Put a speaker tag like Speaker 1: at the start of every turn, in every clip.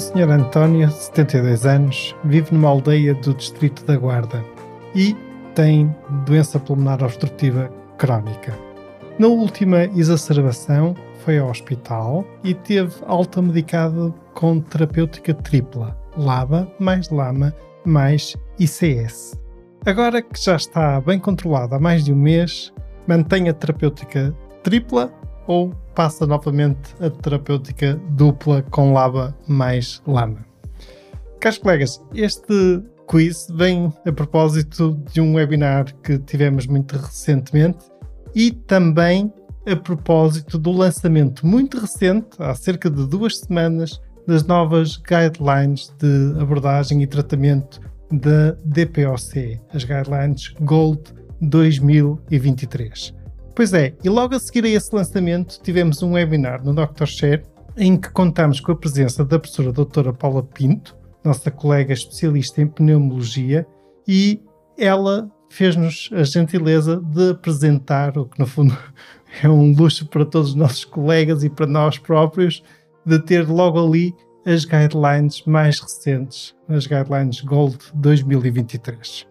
Speaker 1: O Sr. António, 72 anos, vive numa aldeia do distrito da Guarda e tem doença pulmonar obstrutiva crónica. Na última exacerbação, foi ao hospital e teve alta medicada com terapêutica tripla, LABA mais LAMA mais ICS. Agora que já está bem controlada há mais de um mês, mantém a terapêutica tripla ou passa novamente a terapêutica dupla com LABA mais LAMA. Caros colegas, este quiz vem a propósito de um webinar que tivemos muito recentemente e também a propósito do lançamento muito recente, há cerca de duas semanas, das novas guidelines de abordagem e tratamento da DPOC, as Guidelines Gold 2023. Pois é, e logo a seguir a esse lançamento tivemos um webinar no Dr. Share em que contamos com a presença da professora doutora Paula Pinto, nossa colega especialista em pneumologia, e ela fez-nos a gentileza de apresentar, o que no fundo é um luxo para todos os nossos colegas e para nós próprios, de ter logo ali as guidelines mais recentes, as guidelines Gold 2023.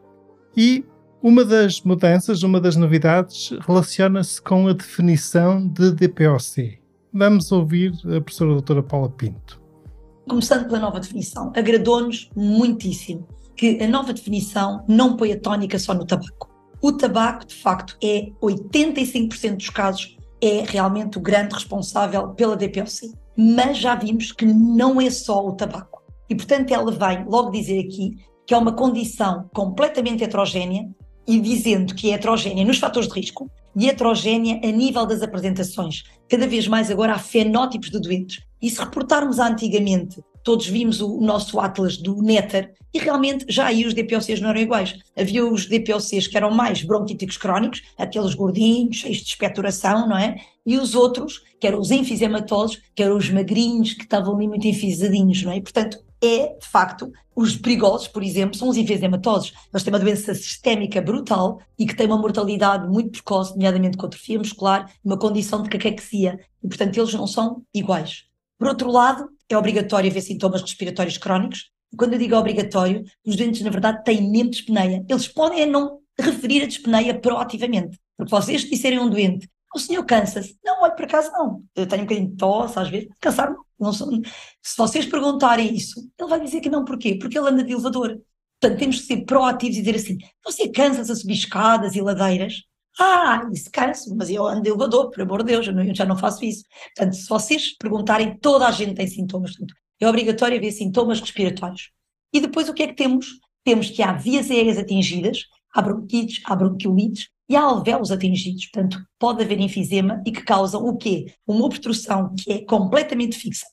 Speaker 1: E uma das mudanças, uma das novidades, relaciona-se com a definição de DPOC. Vamos ouvir a professora doutora Paula Pinto.
Speaker 2: Começando pela nova definição, agradou-nos muitíssimo que a nova definição não põe a tónica só no tabaco. O tabaco, de facto, é 85% dos casos, é realmente o grande responsável pela DPOC. Mas já vimos que não é só o tabaco. E, portanto, ela vem logo dizer aqui que é uma condição completamente heterogénea e dizendo que é heterogénea nos fatores de risco e heterogénea a nível das apresentações. Cada vez mais agora há fenótipos de doentes. E se reportarmos a antigamente, todos vimos o nosso atlas do Netter e realmente já aí os DPOCs não eram iguais. Havia os DPOCs que eram mais bronquíticos crónicos, aqueles gordinhos, cheios de expectoração, não é? E os outros, que eram os enfisematosos, que eram os magrinhos, que estavam ali muito enfisadinhos, não é? E, portanto, é, de facto, os perigosos, por exemplo, são os enfisematosos. Eles têm uma doença sistémica brutal e que têm uma mortalidade muito precoce, nomeadamente com atrofia muscular, uma condição de caquexia. E, portanto, eles não são iguais. Por outro lado, é obrigatório ver sintomas respiratórios crónicos. E quando eu digo obrigatório, os doentes, na verdade, têm de dispneia. Eles podem não referir a dispneia proativamente. Porque vocês disserem a um doente, o senhor cansa-se? Não, olha, por acaso não. Eu tenho um bocadinho de tosse, às vezes. Cansar não. Se vocês perguntarem isso, ele vai dizer que não. Porquê? Porque ele anda de elevador. Portanto, temos que ser proativos e dizer assim: você cansa-se a subir escadas e ladeiras? Ah, isso canso, mas eu ando de elevador, por amor de Deus, eu, não, eu já não faço isso. Portanto, se vocês perguntarem, toda a gente tem sintomas. Portanto, é obrigatório haver sintomas respiratórios. E depois o que é que temos? Temos que há vias aéreas atingidas, há bronquites, há bronquiolites, e há alvéolos atingidos, portanto, pode haver enfisema e que causam o quê? Uma obstrução que é completamente fixa.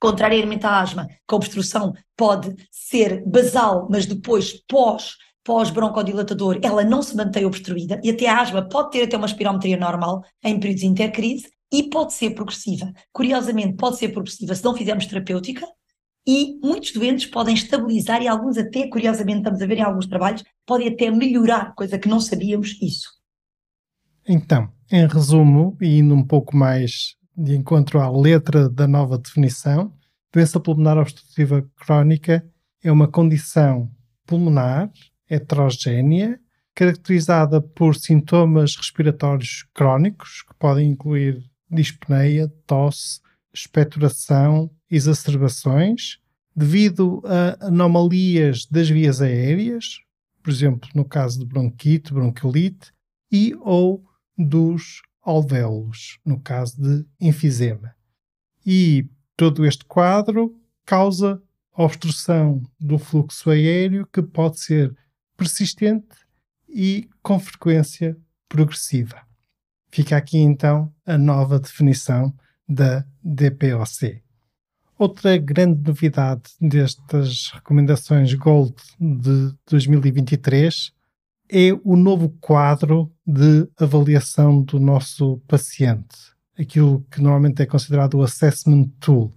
Speaker 2: Contrariamente à asma, que a obstrução pode ser basal, mas depois pós pós-broncodilatador, ela não se mantém obstruída e até a asma pode ter até uma espirometria normal em períodos de intercrise e pode ser progressiva. Curiosamente, pode ser progressiva se não fizermos terapêutica e muitos doentes podem estabilizar e alguns até, curiosamente, estamos a ver em alguns trabalhos, podem até melhorar, coisa que não sabíamos isso.
Speaker 1: Então, em resumo, e indo um pouco mais de encontro à letra da nova definição, doença pulmonar obstrutiva crónica é uma condição pulmonar heterogénea, caracterizada por sintomas respiratórios crónicos, que podem incluir dispneia, tosse, expectoração, exacerbações, devido a anomalias das vias aéreas, por exemplo, no caso de bronquite, bronquiolite, e ou dos alvéolos, no caso de enfisema. E todo este quadro causa obstrução do fluxo aéreo que pode ser persistente e com frequência progressiva. Fica aqui então a nova definição da DPOC. Outra grande novidade destas recomendações Gold de 2023 é o novo quadro de avaliação do nosso paciente, aquilo que normalmente é considerado o Assessment Tool.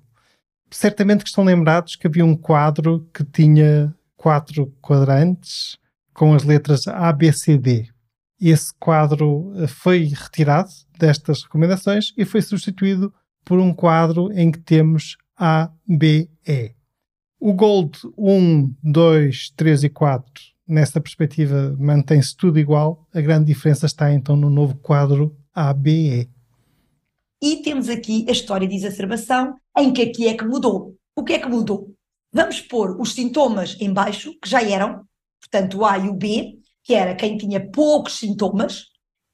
Speaker 1: Certamente que estão lembrados que havia um quadro que tinha quatro quadrantes com as letras A, B, C, D. Esse quadro eh, foi retirado destas recomendações e foi substituído por um quadro em que temos A, B, E. O Gold 1, 2, 3 e 4, nessa perspectiva, mantém-se tudo igual. A grande diferença está então no novo quadro A, B, E.
Speaker 2: Temos aqui a história de exacerbação, em que aqui é que mudou. O que é que mudou? Vamos pôr os sintomas em baixo, que já eram, portanto, o A e o B, que era quem tinha poucos sintomas,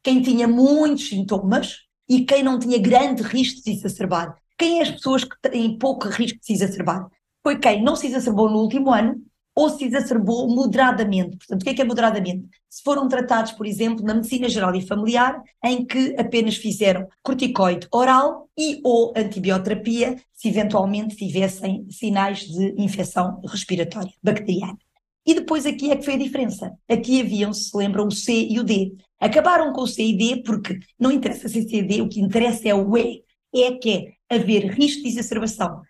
Speaker 2: quem tinha muitos sintomas e quem não tinha grande risco de se exacerbar. Quem é as pessoas que têm pouco risco de se exacerbar? Foi quem não se exacerbou no último ano ou se exacerbou moderadamente. Portanto, o que é que é moderadamente? Se foram tratados, por exemplo, na medicina geral e familiar, em que apenas fizeram corticoide oral e ou antibioterapia, se eventualmente tivessem sinais de infecção respiratória bacteriana. E depois aqui é que foi a diferença. Aqui haviam, se lembram, o C e o D. Acabaram com o C e D porque não interessa se é C e D, o que interessa é o E. É que é haver risco de exacerbação.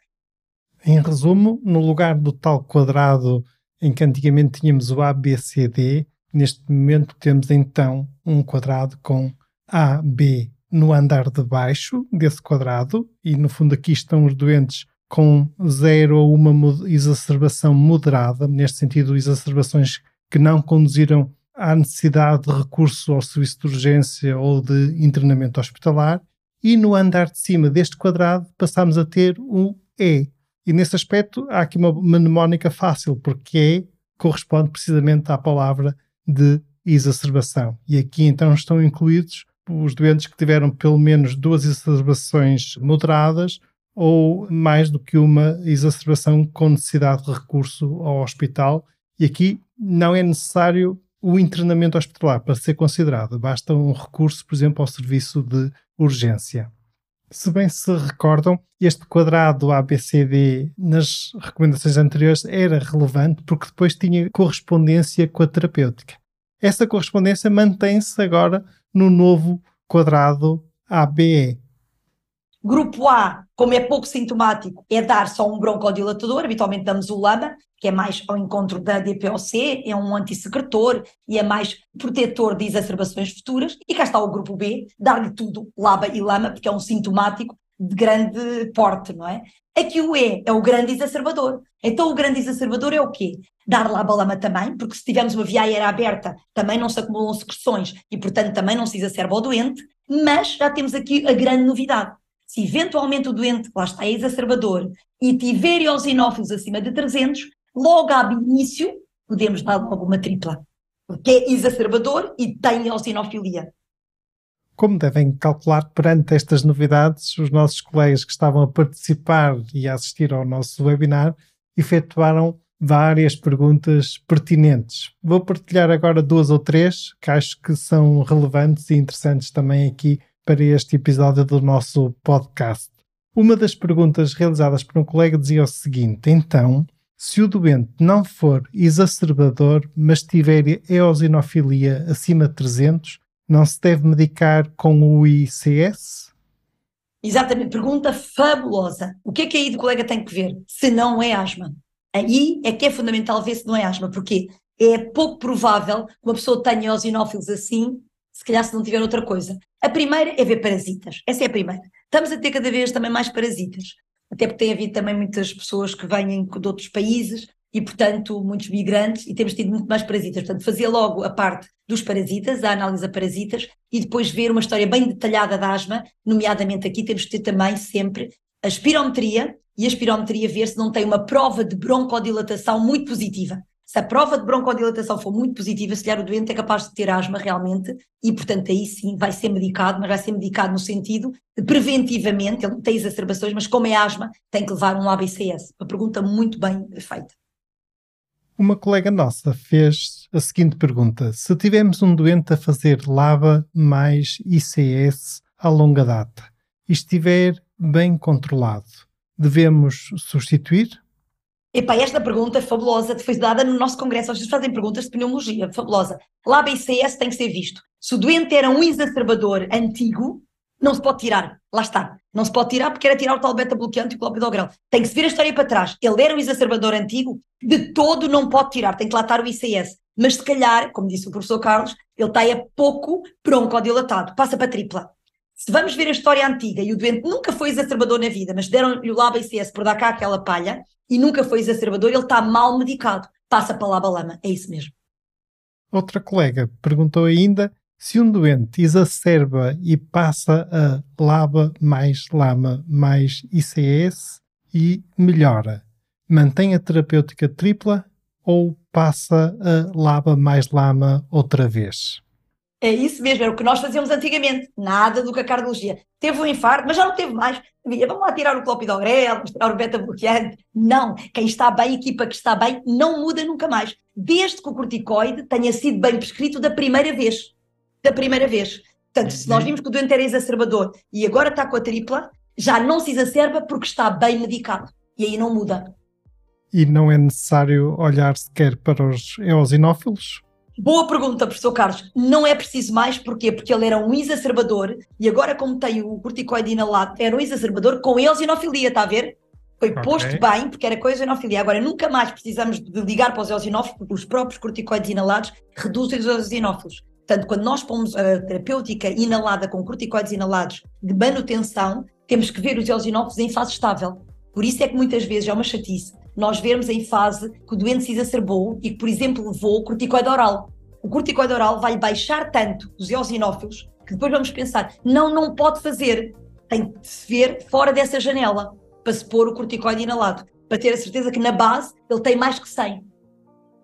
Speaker 1: Em resumo, no lugar do tal quadrado em que antigamente tínhamos o A, B, C, D, neste momento temos então um quadrado com A, B no andar de baixo desse quadrado e no fundo aqui estão os doentes com zero ou uma exacerbação moderada, neste sentido, exacerbações que não conduziram à necessidade de recurso ao serviço de urgência ou de internamento hospitalar, e no andar de cima deste quadrado passamos a ter o E. E nesse aspecto há aqui uma mnemónica fácil, porque E corresponde precisamente à palavra de exacerbação. E aqui então estão incluídos os doentes que tiveram pelo menos duas exacerbações moderadas ou mais do que uma exacerbação com necessidade de recurso ao hospital. E aqui não é necessário o internamento hospitalar para ser considerado, basta um recurso, por exemplo, ao serviço de urgência. Se bem se recordam, este quadrado ABCD nas recomendações anteriores era relevante porque depois tinha correspondência com a terapêutica. Essa correspondência mantém-se agora no novo quadrado ABE.
Speaker 2: Grupo A, como é pouco sintomático, é dar só um broncodilatador, habitualmente damos o LAMA, que é mais ao encontro da DPOC, é um antissecretor e é mais protetor de exacerbações futuras. E cá está o grupo B, dar-lhe tudo, LABA e LAMA, porque é um sintomático de grande porte, não é? Aqui o E é o grande exacerbador. Então o grande exacerbador é o quê? Dar LABA-LAMA também, porque se tivermos uma via aérea aberta, também não se acumulam secreções e, portanto, também não se exacerba o doente, mas já temos aqui a grande novidade se eventualmente o doente, lá está, é exacerbador, e tiver eosinófilos acima de 300, logo ao início, podemos dar logo uma tripla, porque é exacerbador e tem eosinofilia.
Speaker 1: Como devem calcular perante estas novidades, os nossos colegas que estavam a participar e a assistir ao nosso webinar efetuaram várias perguntas pertinentes. Vou partilhar agora duas ou três que acho que são relevantes e interessantes também aqui para este episódio do nosso podcast. Uma das perguntas realizadas por um colega dizia o seguinte: então, se o doente não for exacerbador, mas tiver eosinofilia acima de 300, não se deve medicar com o ICS?
Speaker 2: Exatamente, pergunta fabulosa. O que é que aí o colega tem que ver? Se não é asma. Aí é que é fundamental ver se não é asma, porque é pouco provável que uma pessoa tenha eosinófilos assim se calhar se não tiver outra coisa. A primeira é ver parasitas. Essa é a primeira. Estamos a ter cada vez também mais parasitas. Até porque tem havido também muitas pessoas que vêm de outros países e, portanto, muitos migrantes e temos tido muito mais parasitas. Portanto, fazer logo a parte dos parasitas, a análise a parasitas e depois ver uma história bem detalhada da asma, nomeadamente aqui temos que ter também sempre a espirometria e a espirometria ver se não tem uma prova de broncodilatação muito positiva. Se a prova de broncodilatação for muito positiva, se calhar o doente é capaz de ter asma realmente e, portanto, aí sim vai ser medicado, mas vai ser medicado no sentido de preventivamente, ele não tem exacerbações, mas como é asma, tem que levar um ABCS. Uma pergunta muito bem feita.
Speaker 1: Uma colega nossa fez a seguinte pergunta: se tivermos um doente a fazer LABA mais ICS a longa data e estiver bem controlado, devemos substituir?
Speaker 2: Epá, esta pergunta fabulosa foi dada no nosso congresso. Vocês fazem perguntas de pneumologia, fabulosa. Lá BCS tem que ser visto. Se o doente era um exacerbador antigo, não se pode tirar. Lá está. Não se pode tirar porque era tirar o tal beta-bloqueante e o clopidogrel. Tem que se vir a história para trás. Ele era um exacerbador antigo, de todo não pode tirar. Tem que lá estar o ICS. Mas se calhar, como disse o professor Carlos, ele está a pouco broncodilatado. Passa para tripla. Se vamos ver a história antiga e o doente nunca foi exacerbador na vida, mas deram-lhe o LABA ICS por dar cá aquela palha e nunca foi exacerbador, ele está mal medicado. Passa para LABA-LAMA. É isso mesmo.
Speaker 1: Outra colega perguntou ainda se um doente exacerba e passa a LABA mais LAMA mais ICS e melhora, mantém a terapêutica tripla ou passa a LABA mais LAMA outra vez?
Speaker 2: É isso mesmo, era o que nós fazíamos antigamente. Nada do que a cardiologia. Teve um infarto, mas já não teve mais. Vamos lá tirar o clopidogrel, tirar o beta-bloqueante. Não. Quem está bem, a equipa que está bem, não muda nunca mais. Desde que o corticoide tenha sido bem prescrito da primeira vez da primeira vez. Portanto, se nós uhum. vimos que o doente era exacerbador e agora está com a tripla, já não se exacerba porque está bem medicado. E aí não muda.
Speaker 1: E não é necessário olhar sequer para os eosinófilos?
Speaker 2: Boa pergunta, professor Carlos. Não é preciso mais, porquê? Porque ele era um exacerbador e agora, como tem o corticoide inalado, era um exacerbador com eosinofilia, está a ver? Foi okay. posto bem, porque era com eosinofilia. Agora, nunca mais precisamos de ligar para os eosinófilos, porque os próprios corticoides inalados reduzem os eosinófilos. Portanto, quando nós pomos a terapêutica inalada com corticoides inalados de manutenção, temos que ver os eosinófilos em fase estável. Por isso é que muitas vezes é uma chatice nós vermos em fase que o doente se exacerbou e que, por exemplo, levou corticoide oral. O corticoide oral vai baixar tanto os eosinófilos que depois vamos pensar, não, não pode fazer. Tem de se ver fora dessa janela para se pôr o corticoide inalado, para ter a certeza que na base ele tem mais que 100.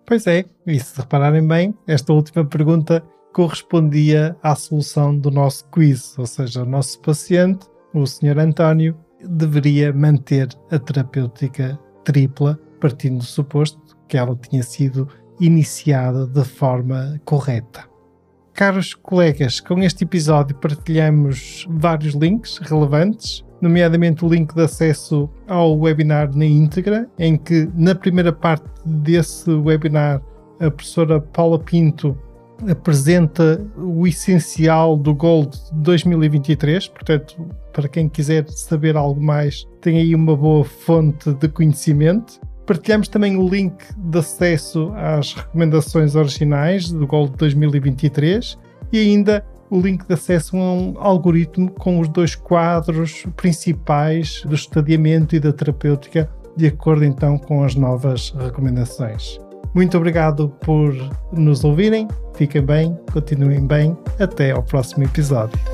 Speaker 1: Pois é, e se repararem bem, esta última pergunta correspondia à solução do nosso quiz, ou seja, o nosso paciente, o Sr. António, deveria manter a terapêutica tripla, partindo do suposto que ela tinha sido iniciada de forma correta. Caros colegas, com este episódio partilhamos vários links relevantes, nomeadamente o link de acesso ao webinar na íntegra, em que na primeira parte desse webinar a professora Paula Pinto apresenta o essencial do Gold 2023, portanto, para quem quiser saber algo mais, tem aí uma boa fonte de conhecimento. Partilhamos também o link de acesso às recomendações originais do Gold 2023 e ainda o link de acesso a um algoritmo com os dois quadros principais do estadiamento e da terapêutica, de acordo então com as novas recomendações. Muito obrigado por nos ouvirem. Fiquem bem, continuem bem. Até ao próximo episódio.